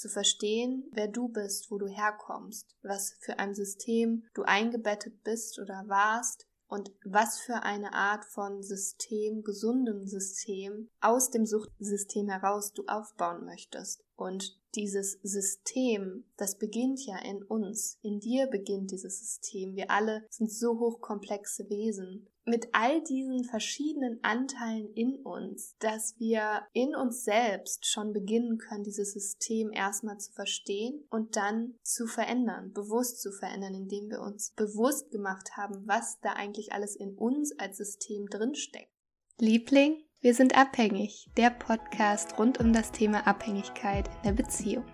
zu verstehen, wer du bist, wo du herkommst, was für ein System du eingebettet bist oder warst und was für eine Art von System, gesundem System aus dem Suchtsystem heraus du aufbauen möchtest. Und dieses System, das beginnt ja in uns. In dir beginnt dieses System. Wir alle sind so hochkomplexe Wesen mit all diesen verschiedenen Anteilen in uns, dass wir in uns selbst schon beginnen können, dieses System erstmal zu verstehen und dann zu verändern, bewusst zu verändern, indem wir uns bewusst gemacht haben, was da eigentlich alles in uns als System drinsteckt. Liebling, wir sind abhängig, der Podcast rund um das Thema Abhängigkeit in der Beziehung.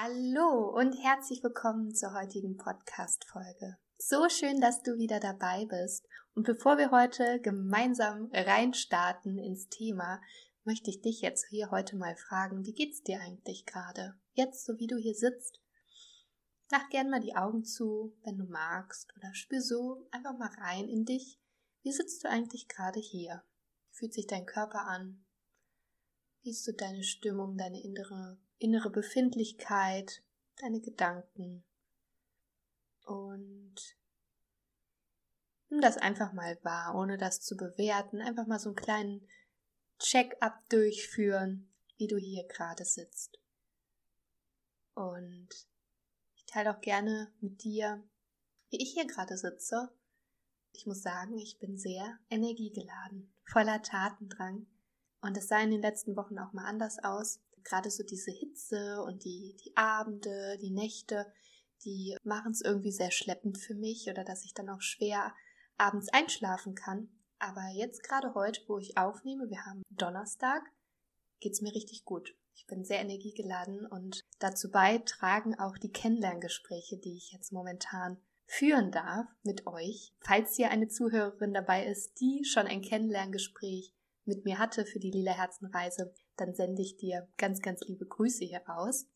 Hallo und herzlich willkommen zur heutigen Podcast-Folge. So schön, dass du wieder dabei bist. Und bevor wir heute gemeinsam reinstarten ins Thema, möchte ich dich jetzt hier heute mal fragen, wie geht's dir eigentlich gerade? Jetzt, so wie du hier sitzt. Mach gern mal die Augen zu, wenn du magst, oder spür so einfach mal rein in dich. Wie sitzt du eigentlich gerade hier? Fühlt sich dein Körper an? Wie ist so deine Stimmung, deine innere innere Befindlichkeit, deine Gedanken. Und nimm das einfach mal wahr, ohne das zu bewerten. Einfach mal so einen kleinen Check-up durchführen, wie du hier gerade sitzt. Und ich teile auch gerne mit dir, wie ich hier gerade sitze. Ich muss sagen, ich bin sehr energiegeladen, voller Tatendrang. Und es sah in den letzten Wochen auch mal anders aus gerade so diese Hitze und die, die Abende, die Nächte, die machen es irgendwie sehr schleppend für mich oder dass ich dann auch schwer abends einschlafen kann. Aber jetzt gerade heute, wo ich aufnehme, wir haben Donnerstag, geht es mir richtig gut. Ich bin sehr energiegeladen und dazu beitragen auch die Kennenlerngespräche, die ich jetzt momentan führen darf mit euch. Falls hier eine Zuhörerin dabei ist, die schon ein Kennenlerngespräch mit mir hatte für die Lila Herzenreise, dann sende ich dir ganz, ganz liebe Grüße hier raus.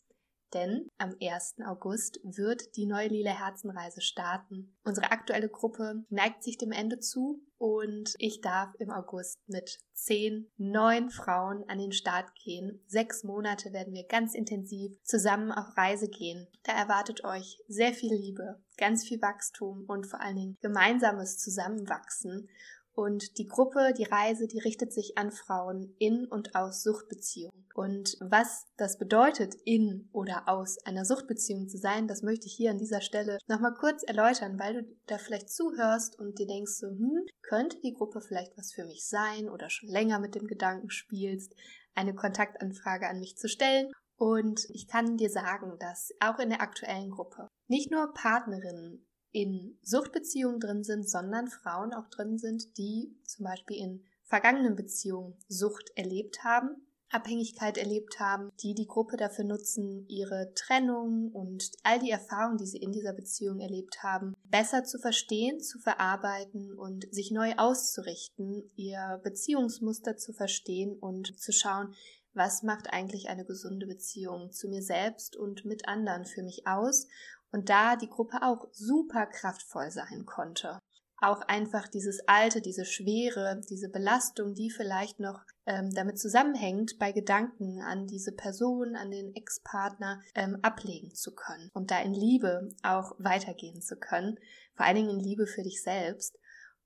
Denn am 1. August wird die neue Lila Herzenreise starten. Unsere aktuelle Gruppe neigt sich dem Ende zu und ich darf im August mit zehn neuen Frauen an den Start gehen. Sechs Monate werden wir ganz intensiv zusammen auf Reise gehen. Da erwartet euch sehr viel Liebe, ganz viel Wachstum und vor allen Dingen gemeinsames Zusammenwachsen. Und die Gruppe, die Reise, die richtet sich an Frauen in und aus Suchtbeziehungen. Und was das bedeutet, in oder aus einer Suchtbeziehung zu sein, das möchte ich hier an dieser Stelle nochmal kurz erläutern, weil du da vielleicht zuhörst und dir denkst so, hm, könnte die Gruppe vielleicht was für mich sein oder schon länger mit dem Gedanken spielst, eine Kontaktanfrage an mich zu stellen. Und ich kann dir sagen, dass auch in der aktuellen Gruppe nicht nur Partnerinnen in Suchtbeziehungen drin sind, sondern Frauen auch drin sind, die zum Beispiel in vergangenen Beziehungen Sucht erlebt haben, Abhängigkeit erlebt haben, die die Gruppe dafür nutzen, ihre Trennung und all die Erfahrungen, die sie in dieser Beziehung erlebt haben, besser zu verstehen, zu verarbeiten und sich neu auszurichten, ihr Beziehungsmuster zu verstehen und zu schauen, was macht eigentlich eine gesunde Beziehung zu mir selbst und mit anderen für mich aus und da die Gruppe auch super kraftvoll sein konnte. Auch einfach dieses Alte, diese Schwere, diese Belastung, die vielleicht noch ähm, damit zusammenhängt, bei Gedanken an diese Person, an den Ex-Partner ähm, ablegen zu können und da in Liebe auch weitergehen zu können, vor allen Dingen in Liebe für dich selbst.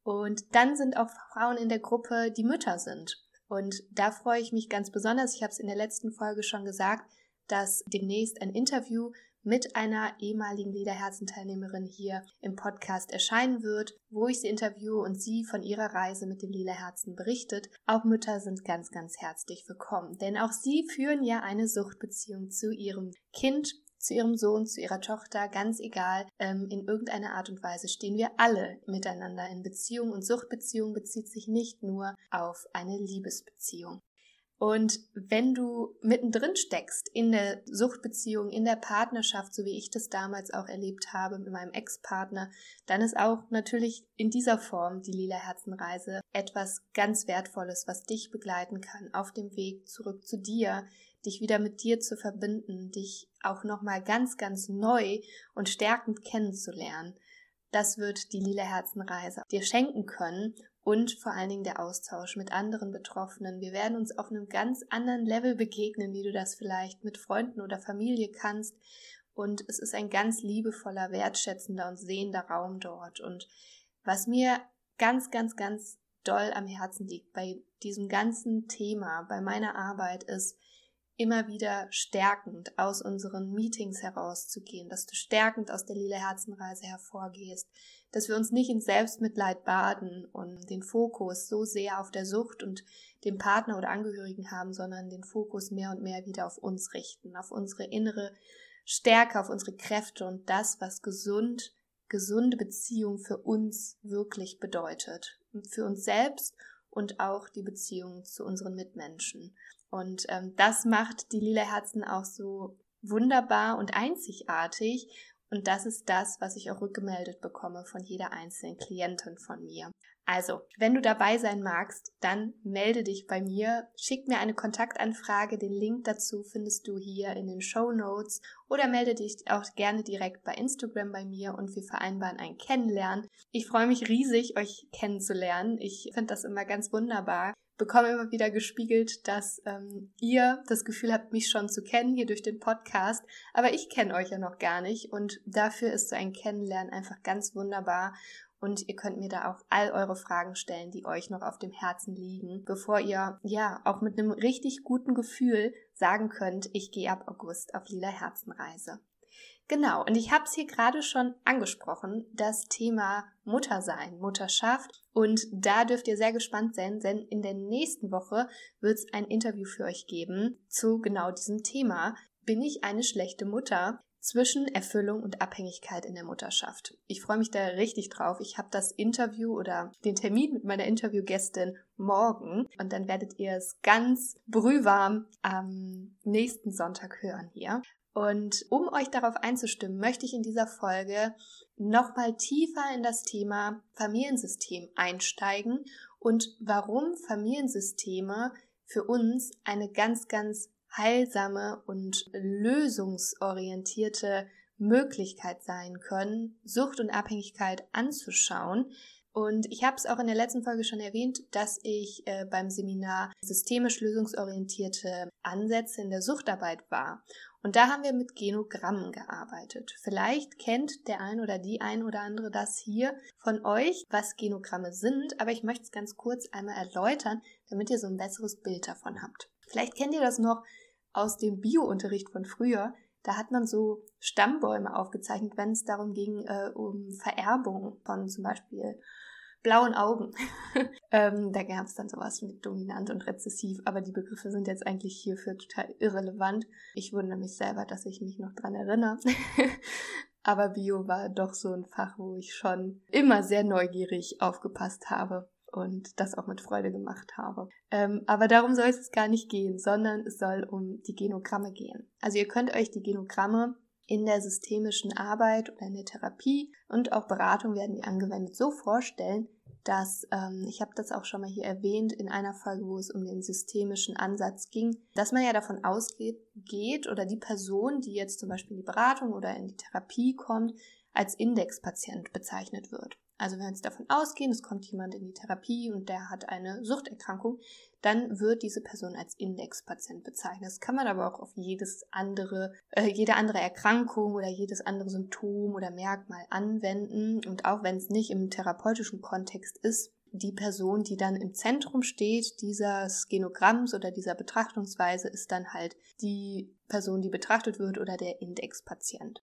Und dann sind auch Frauen in der Gruppe, die Mütter sind. Und da freue ich mich ganz besonders. Ich habe es in der letzten Folge schon gesagt, dass demnächst ein Interview mit einer ehemaligen Lila-Herzen-Teilnehmerin hier im Podcast erscheinen wird, wo ich sie interviewe und sie von ihrer Reise mit dem Lila Herzen berichtet. Auch Mütter sind ganz, ganz herzlich willkommen, denn auch sie führen ja eine Suchtbeziehung zu ihrem Kind, zu ihrem Sohn, zu ihrer Tochter, ganz egal, ähm, in irgendeiner Art und Weise stehen wir alle miteinander in Beziehung und Suchtbeziehung bezieht sich nicht nur auf eine Liebesbeziehung. Und wenn du mittendrin steckst in der Suchtbeziehung, in der Partnerschaft, so wie ich das damals auch erlebt habe mit meinem Ex-Partner, dann ist auch natürlich in dieser Form die Lila Herzenreise etwas ganz Wertvolles, was dich begleiten kann auf dem Weg zurück zu dir, dich wieder mit dir zu verbinden, dich auch nochmal ganz, ganz neu und stärkend kennenzulernen. Das wird die Lila Herzenreise dir schenken können und vor allen Dingen der Austausch mit anderen Betroffenen. Wir werden uns auf einem ganz anderen Level begegnen, wie du das vielleicht mit Freunden oder Familie kannst. Und es ist ein ganz liebevoller, wertschätzender und sehender Raum dort. Und was mir ganz, ganz, ganz doll am Herzen liegt bei diesem ganzen Thema, bei meiner Arbeit, ist, immer wieder stärkend aus unseren Meetings herauszugehen, dass du stärkend aus der Lila Herzenreise hervorgehst, dass wir uns nicht in Selbstmitleid baden und den Fokus so sehr auf der Sucht und dem Partner oder Angehörigen haben, sondern den Fokus mehr und mehr wieder auf uns richten, auf unsere innere Stärke, auf unsere Kräfte und das, was gesund, gesunde Beziehung für uns wirklich bedeutet. Für uns selbst und auch die Beziehung zu unseren Mitmenschen. Und ähm, das macht die Lila Herzen auch so wunderbar und einzigartig. Und das ist das, was ich auch rückgemeldet bekomme von jeder einzelnen Klientin von mir. Also, wenn du dabei sein magst, dann melde dich bei mir, schick mir eine Kontaktanfrage, den Link dazu findest du hier in den Show Notes oder melde dich auch gerne direkt bei Instagram bei mir und wir vereinbaren ein Kennenlernen. Ich freue mich riesig, euch kennenzulernen. Ich finde das immer ganz wunderbar. Bekomme immer wieder gespiegelt, dass ähm, ihr das Gefühl habt, mich schon zu kennen hier durch den Podcast, aber ich kenne euch ja noch gar nicht. Und dafür ist so ein Kennenlernen einfach ganz wunderbar. Und ihr könnt mir da auch all eure Fragen stellen, die euch noch auf dem Herzen liegen, bevor ihr ja auch mit einem richtig guten Gefühl sagen könnt, ich gehe ab August auf Lila Herzenreise. Genau, und ich habe es hier gerade schon angesprochen, das Thema Muttersein, Mutterschaft. Und da dürft ihr sehr gespannt sein, denn in der nächsten Woche wird es ein Interview für euch geben zu genau diesem Thema. Bin ich eine schlechte Mutter? zwischen Erfüllung und Abhängigkeit in der Mutterschaft. Ich freue mich da richtig drauf. Ich habe das Interview oder den Termin mit meiner Interviewgästin morgen und dann werdet ihr es ganz brühwarm am nächsten Sonntag hören hier. Und um euch darauf einzustimmen, möchte ich in dieser Folge nochmal tiefer in das Thema Familiensystem einsteigen und warum Familiensysteme für uns eine ganz, ganz heilsame und lösungsorientierte Möglichkeit sein können, Sucht und Abhängigkeit anzuschauen. Und ich habe es auch in der letzten Folge schon erwähnt, dass ich äh, beim Seminar systemisch lösungsorientierte Ansätze in der Suchtarbeit war. Und da haben wir mit Genogrammen gearbeitet. Vielleicht kennt der ein oder die ein oder andere das hier von euch, was Genogramme sind, aber ich möchte es ganz kurz einmal erläutern, damit ihr so ein besseres Bild davon habt. Vielleicht kennt ihr das noch aus dem Biounterricht von früher. Da hat man so Stammbäume aufgezeichnet, wenn es darum ging, äh, um Vererbung von zum Beispiel blauen Augen. ähm, da gab es dann sowas mit dominant und rezessiv, aber die Begriffe sind jetzt eigentlich hierfür total irrelevant. Ich wundere mich selber, dass ich mich noch dran erinnere. aber Bio war doch so ein Fach, wo ich schon immer sehr neugierig aufgepasst habe und das auch mit Freude gemacht habe. Ähm, aber darum soll es gar nicht gehen, sondern es soll um die Genogramme gehen. Also ihr könnt euch die Genogramme in der systemischen Arbeit oder in der Therapie und auch Beratung werden die angewendet so vorstellen, dass, ähm, ich habe das auch schon mal hier erwähnt in einer Folge, wo es um den systemischen Ansatz ging, dass man ja davon ausgeht, geht oder die Person, die jetzt zum Beispiel in die Beratung oder in die Therapie kommt, als Indexpatient bezeichnet wird. Also wenn wir jetzt davon ausgehen, es kommt jemand in die Therapie und der hat eine Suchterkrankung, dann wird diese Person als Indexpatient bezeichnet. Das kann man aber auch auf jedes andere, äh, jede andere Erkrankung oder jedes andere Symptom oder Merkmal anwenden. Und auch wenn es nicht im therapeutischen Kontext ist, die Person, die dann im Zentrum steht, dieses Genogramms oder dieser Betrachtungsweise, ist dann halt die Person, die betrachtet wird oder der Indexpatient.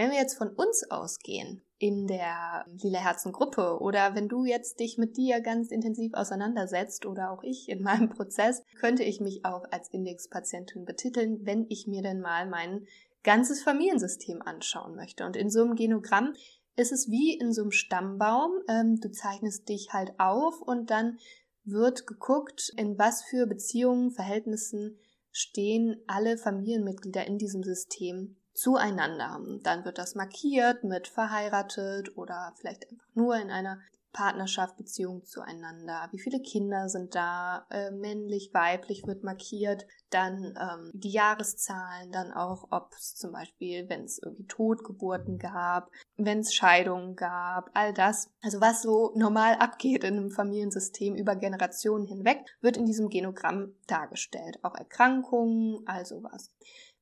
Wenn wir jetzt von uns ausgehen, in der Lila Herzen Gruppe oder wenn du jetzt dich mit dir ganz intensiv auseinandersetzt oder auch ich in meinem Prozess, könnte ich mich auch als Indexpatientin betiteln, wenn ich mir denn mal mein ganzes Familiensystem anschauen möchte. Und in so einem Genogramm ist es wie in so einem Stammbaum. Ähm, du zeichnest dich halt auf und dann wird geguckt, in was für Beziehungen, Verhältnissen stehen alle Familienmitglieder in diesem System zueinander. Dann wird das markiert mit verheiratet oder vielleicht einfach nur in einer Partnerschaft, Beziehung zueinander, wie viele Kinder sind da, äh, männlich, weiblich wird markiert, dann ähm, die Jahreszahlen, dann auch, ob es zum Beispiel, wenn es irgendwie Totgeburten gab, wenn es Scheidungen gab, all das. Also was so normal abgeht in einem Familiensystem über Generationen hinweg, wird in diesem Genogramm dargestellt. Auch Erkrankungen, also was.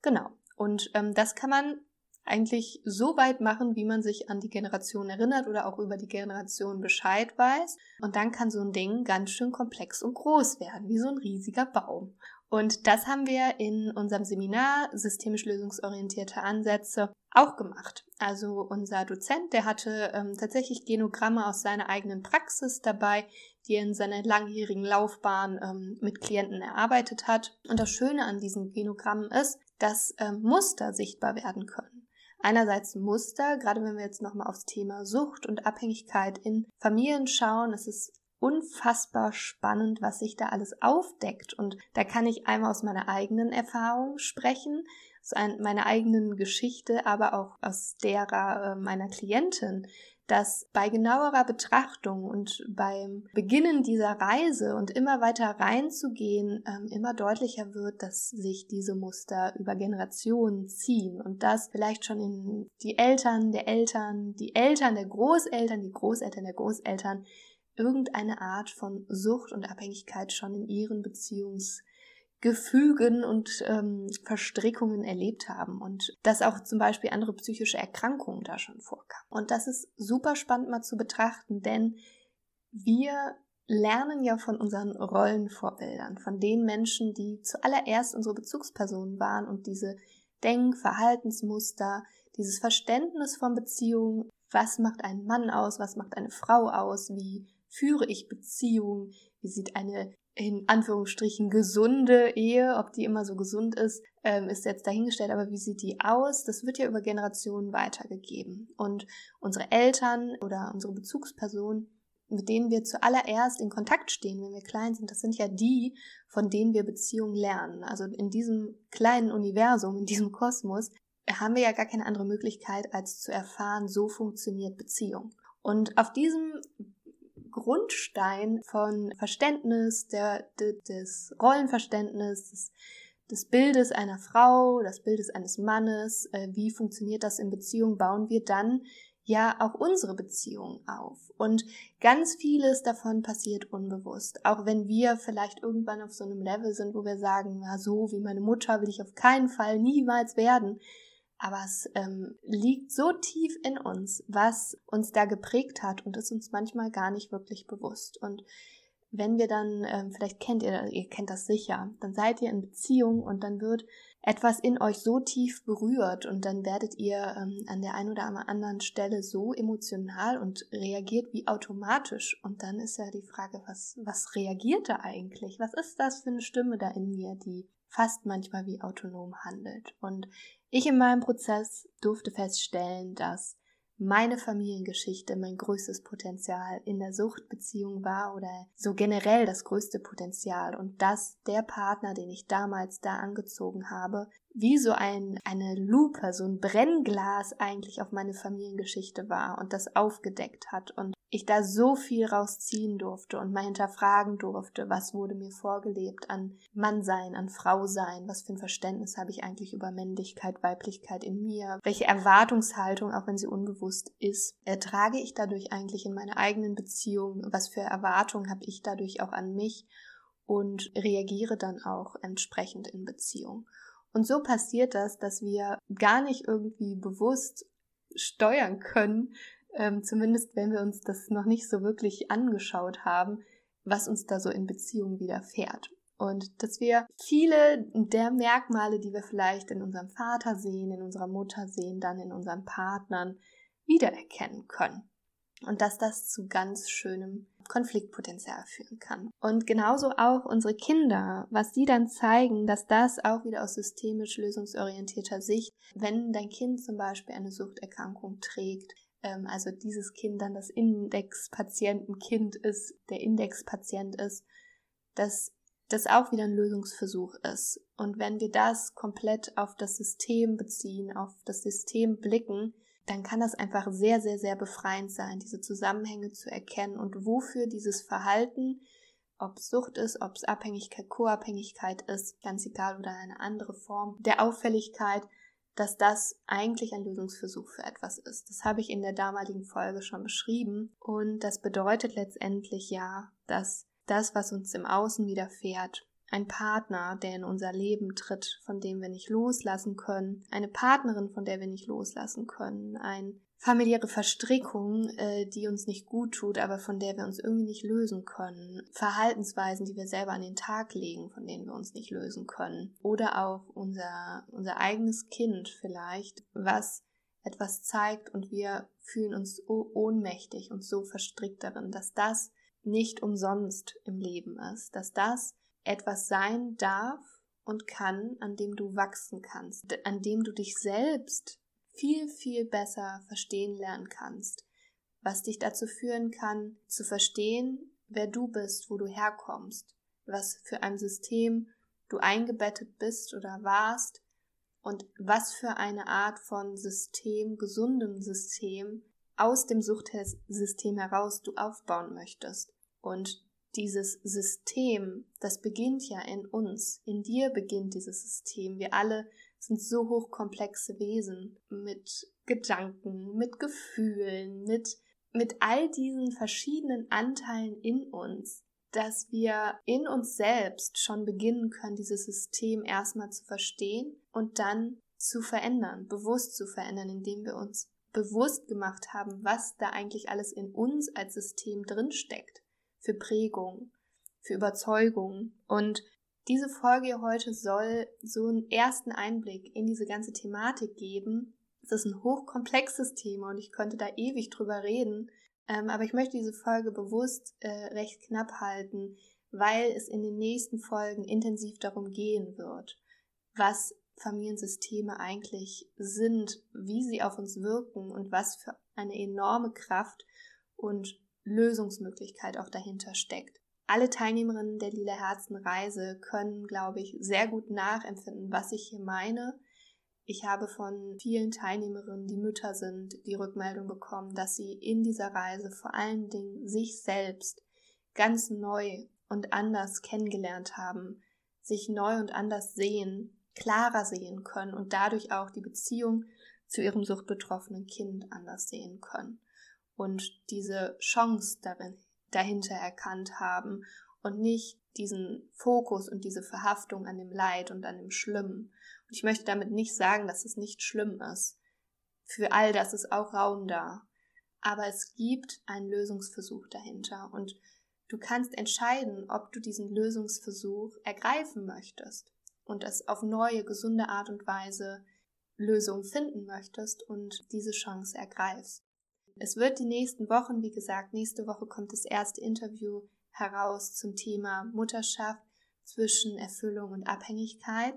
Genau. Und ähm, das kann man eigentlich so weit machen, wie man sich an die Generation erinnert oder auch über die Generation Bescheid weiß. Und dann kann so ein Ding ganz schön komplex und groß werden, wie so ein riesiger Baum. Und das haben wir in unserem Seminar Systemisch lösungsorientierte Ansätze auch gemacht. Also unser Dozent, der hatte ähm, tatsächlich Genogramme aus seiner eigenen Praxis dabei, die er in seiner langjährigen Laufbahn ähm, mit Klienten erarbeitet hat. Und das Schöne an diesen Genogrammen ist, dass ähm, Muster sichtbar werden können einerseits Muster, gerade wenn wir jetzt nochmal aufs Thema Sucht und Abhängigkeit in Familien schauen, es ist unfassbar spannend, was sich da alles aufdeckt. Und da kann ich einmal aus meiner eigenen Erfahrung sprechen, aus meiner eigenen Geschichte, aber auch aus derer äh, meiner Klientin, dass bei genauerer Betrachtung und beim Beginnen dieser Reise und immer weiter reinzugehen, ähm, immer deutlicher wird, dass sich diese Muster über Generationen ziehen und dass vielleicht schon in die Eltern der Eltern, die Eltern der Großeltern, die Großeltern der Großeltern irgendeine Art von Sucht und Abhängigkeit schon in ihren Beziehungs Gefügen und ähm, Verstrickungen erlebt haben und dass auch zum Beispiel andere psychische Erkrankungen da schon vorkamen. Und das ist super spannend mal zu betrachten, denn wir lernen ja von unseren Rollenvorbildern, von den Menschen, die zuallererst unsere Bezugspersonen waren und diese Denk-, Verhaltensmuster, dieses Verständnis von Beziehungen, was macht einen Mann aus, was macht eine Frau aus, wie führe ich Beziehungen, wie sieht eine in Anführungsstrichen gesunde Ehe, ob die immer so gesund ist, ähm, ist jetzt dahingestellt, aber wie sieht die aus? Das wird ja über Generationen weitergegeben. Und unsere Eltern oder unsere Bezugspersonen, mit denen wir zuallererst in Kontakt stehen, wenn wir klein sind, das sind ja die, von denen wir Beziehungen lernen. Also in diesem kleinen Universum, in diesem Kosmos, haben wir ja gar keine andere Möglichkeit, als zu erfahren, so funktioniert Beziehung. Und auf diesem Grundstein von Verständnis, der, des Rollenverständnisses, des, des Bildes einer Frau, des Bildes eines Mannes, äh, wie funktioniert das in Beziehung, bauen wir dann ja auch unsere Beziehung auf. Und ganz vieles davon passiert unbewusst. Auch wenn wir vielleicht irgendwann auf so einem Level sind, wo wir sagen, na so wie meine Mutter will ich auf keinen Fall niemals werden, aber es ähm, liegt so tief in uns, was uns da geprägt hat und ist uns manchmal gar nicht wirklich bewusst. Und wenn wir dann, ähm, vielleicht kennt ihr, ihr kennt das sicher, dann seid ihr in Beziehung und dann wird etwas in euch so tief berührt und dann werdet ihr ähm, an der einen oder anderen Stelle so emotional und reagiert wie automatisch. Und dann ist ja die Frage, was, was reagiert da eigentlich? Was ist das für eine Stimme da in mir, die fast manchmal wie autonom handelt? Und ich in meinem Prozess durfte feststellen, dass meine Familiengeschichte mein größtes Potenzial in der Suchtbeziehung war oder so generell das größte Potenzial und dass der Partner, den ich damals da angezogen habe, wie so ein, eine Lupe, so ein Brennglas eigentlich auf meine Familiengeschichte war und das aufgedeckt hat und ich da so viel rausziehen durfte und mal hinterfragen durfte, was wurde mir vorgelebt an Mannsein, an Frausein, was für ein Verständnis habe ich eigentlich über Männlichkeit, Weiblichkeit in mir, welche Erwartungshaltung, auch wenn sie unbewusst ist, ertrage ich dadurch eigentlich in meiner eigenen Beziehung, was für Erwartungen habe ich dadurch auch an mich und reagiere dann auch entsprechend in Beziehung. Und so passiert das, dass wir gar nicht irgendwie bewusst steuern können, ähm, zumindest wenn wir uns das noch nicht so wirklich angeschaut haben, was uns da so in Beziehung widerfährt. Und dass wir viele der Merkmale, die wir vielleicht in unserem Vater sehen, in unserer Mutter sehen, dann in unseren Partnern wiedererkennen können. Und dass das zu ganz schönem Konfliktpotenzial führen kann. Und genauso auch unsere Kinder, was sie dann zeigen, dass das auch wieder aus systemisch lösungsorientierter Sicht, wenn dein Kind zum Beispiel eine Suchterkrankung trägt, also dieses Kind dann das Indexpatientenkind ist, der Indexpatient ist, dass das auch wieder ein Lösungsversuch ist. Und wenn wir das komplett auf das System beziehen, auf das System blicken, dann kann das einfach sehr, sehr, sehr befreiend sein, diese Zusammenhänge zu erkennen und wofür dieses Verhalten, ob es Sucht ist, ob es Abhängigkeit, Co-Abhängigkeit ist, ganz egal oder eine andere Form der Auffälligkeit, dass das eigentlich ein Lösungsversuch für etwas ist. Das habe ich in der damaligen Folge schon beschrieben und das bedeutet letztendlich ja, dass das, was uns im Außen widerfährt, ein Partner, der in unser Leben tritt, von dem wir nicht loslassen können, eine Partnerin, von der wir nicht loslassen können, ein familiäre Verstrickung, äh, die uns nicht gut tut, aber von der wir uns irgendwie nicht lösen können, Verhaltensweisen, die wir selber an den Tag legen, von denen wir uns nicht lösen können, oder auch unser, unser eigenes Kind vielleicht, was etwas zeigt und wir fühlen uns ohnmächtig und so verstrickt darin, dass das nicht umsonst im Leben ist, dass das etwas sein darf und kann, an dem du wachsen kannst, an dem du dich selbst viel, viel besser verstehen lernen kannst, was dich dazu führen kann, zu verstehen, wer du bist, wo du herkommst, was für ein System du eingebettet bist oder warst und was für eine Art von System, gesundem System aus dem Suchtsystem heraus du aufbauen möchtest. Und dieses System, das beginnt ja in uns. In dir beginnt dieses System. Wir alle sind so hochkomplexe Wesen mit Gedanken, mit Gefühlen, mit, mit all diesen verschiedenen Anteilen in uns, dass wir in uns selbst schon beginnen können, dieses System erstmal zu verstehen und dann zu verändern, bewusst zu verändern, indem wir uns bewusst gemacht haben, was da eigentlich alles in uns als System drinsteckt für Prägung, für Überzeugung. Und diese Folge heute soll so einen ersten Einblick in diese ganze Thematik geben. Es ist ein hochkomplexes Thema und ich könnte da ewig drüber reden. Ähm, aber ich möchte diese Folge bewusst äh, recht knapp halten, weil es in den nächsten Folgen intensiv darum gehen wird, was Familiensysteme eigentlich sind, wie sie auf uns wirken und was für eine enorme Kraft und Lösungsmöglichkeit auch dahinter steckt. Alle Teilnehmerinnen der Lila Herzen Reise können, glaube ich, sehr gut nachempfinden, was ich hier meine. Ich habe von vielen Teilnehmerinnen, die Mütter sind, die Rückmeldung bekommen, dass sie in dieser Reise vor allen Dingen sich selbst ganz neu und anders kennengelernt haben, sich neu und anders sehen, klarer sehen können und dadurch auch die Beziehung zu ihrem suchtbetroffenen Kind anders sehen können und diese Chance darin, dahinter erkannt haben und nicht diesen Fokus und diese Verhaftung an dem Leid und an dem Schlimmen. Und ich möchte damit nicht sagen, dass es nicht schlimm ist. Für all das ist auch Raum da. Aber es gibt einen Lösungsversuch dahinter und du kannst entscheiden, ob du diesen Lösungsversuch ergreifen möchtest und es auf neue, gesunde Art und Weise Lösungen finden möchtest und diese Chance ergreifst. Es wird die nächsten Wochen, wie gesagt, nächste Woche kommt das erste Interview heraus zum Thema Mutterschaft zwischen Erfüllung und Abhängigkeit.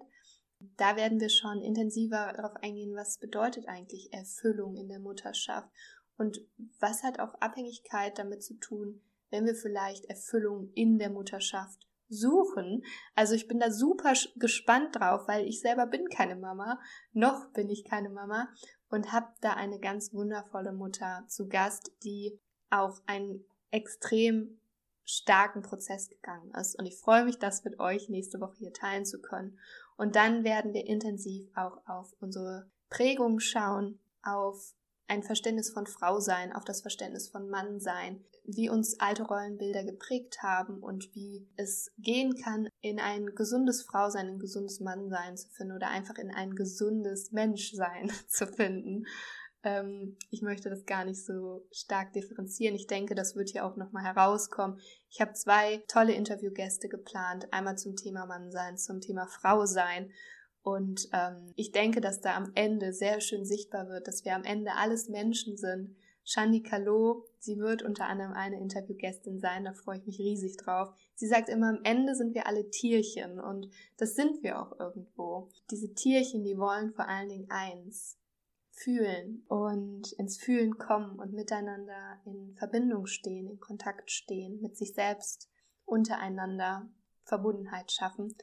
Da werden wir schon intensiver darauf eingehen, was bedeutet eigentlich Erfüllung in der Mutterschaft und was hat auch Abhängigkeit damit zu tun, wenn wir vielleicht Erfüllung in der Mutterschaft suchen. Also ich bin da super gespannt drauf, weil ich selber bin keine Mama, noch bin ich keine Mama und habe da eine ganz wundervolle Mutter zu Gast, die auch einen extrem starken Prozess gegangen ist. Und ich freue mich, das mit euch nächste Woche hier teilen zu können. Und dann werden wir intensiv auch auf unsere Prägung schauen, auf ein Verständnis von Frau sein, auf das Verständnis von Mann sein, wie uns alte Rollenbilder geprägt haben und wie es gehen kann, in ein gesundes Frausein, ein gesundes Mannsein zu finden oder einfach in ein gesundes Menschsein zu finden. Ähm, ich möchte das gar nicht so stark differenzieren. Ich denke, das wird hier auch nochmal herauskommen. Ich habe zwei tolle Interviewgäste geplant. Einmal zum Thema Mannsein, zum Thema Frausein. Und ähm, ich denke, dass da am Ende sehr schön sichtbar wird, dass wir am Ende alles Menschen sind, Shani Kalo, sie wird unter anderem eine Interviewgästin sein, da freue ich mich riesig drauf. Sie sagt immer, am Ende sind wir alle Tierchen und das sind wir auch irgendwo. Diese Tierchen, die wollen vor allen Dingen eins, fühlen und ins Fühlen kommen und miteinander in Verbindung stehen, in Kontakt stehen, mit sich selbst untereinander Verbundenheit schaffen.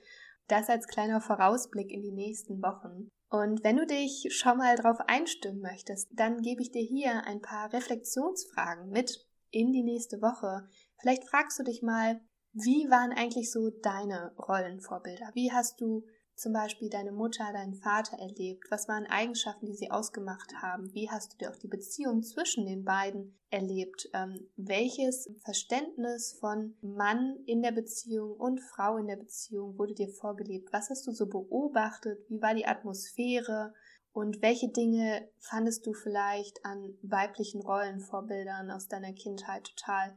Das als kleiner Vorausblick in die nächsten Wochen. Und wenn du dich schon mal darauf einstimmen möchtest, dann gebe ich dir hier ein paar Reflexionsfragen mit in die nächste Woche. Vielleicht fragst du dich mal, wie waren eigentlich so deine Rollenvorbilder? Wie hast du zum Beispiel deine Mutter, deinen Vater erlebt? Was waren Eigenschaften, die sie ausgemacht haben? Wie hast du dir auch die Beziehung zwischen den beiden erlebt? Ähm, welches Verständnis von Mann in der Beziehung und Frau in der Beziehung wurde dir vorgelebt? Was hast du so beobachtet? Wie war die Atmosphäre? Und welche Dinge fandest du vielleicht an weiblichen Rollenvorbildern aus deiner Kindheit total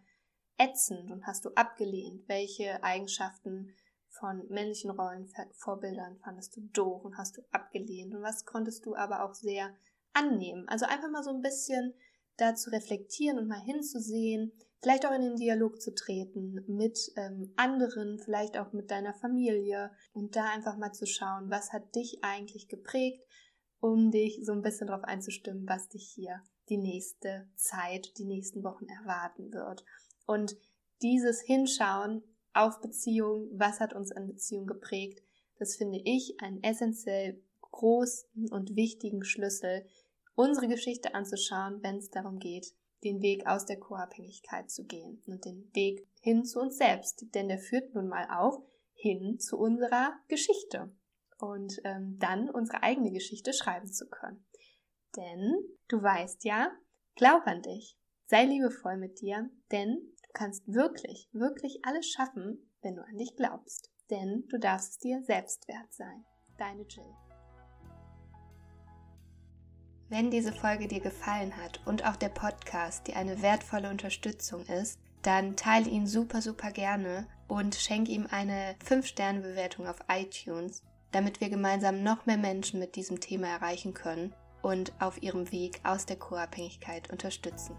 ätzend und hast du abgelehnt? Welche Eigenschaften von männlichen Rollenvorbildern fandest du doof und hast du abgelehnt und was konntest du aber auch sehr annehmen. Also einfach mal so ein bisschen da zu reflektieren und mal hinzusehen, vielleicht auch in den Dialog zu treten mit ähm, anderen, vielleicht auch mit deiner Familie und da einfach mal zu schauen, was hat dich eigentlich geprägt, um dich so ein bisschen darauf einzustimmen, was dich hier die nächste Zeit, die nächsten Wochen erwarten wird. Und dieses Hinschauen auf Beziehung, was hat uns an Beziehung geprägt, das finde ich einen essentiell großen und wichtigen Schlüssel, unsere Geschichte anzuschauen, wenn es darum geht, den Weg aus der Co-Abhängigkeit zu gehen und den Weg hin zu uns selbst, denn der führt nun mal auch hin zu unserer Geschichte und ähm, dann unsere eigene Geschichte schreiben zu können. Denn du weißt ja, glaub an dich, sei liebevoll mit dir, denn Du kannst wirklich, wirklich alles schaffen, wenn du an dich glaubst. Denn du darfst es dir selbst wert sein. Deine Jill. Wenn diese Folge dir gefallen hat und auch der Podcast dir eine wertvolle Unterstützung ist, dann teile ihn super, super gerne und schenke ihm eine 5-Sterne-Bewertung auf iTunes, damit wir gemeinsam noch mehr Menschen mit diesem Thema erreichen können und auf ihrem Weg aus der Co-Abhängigkeit unterstützen.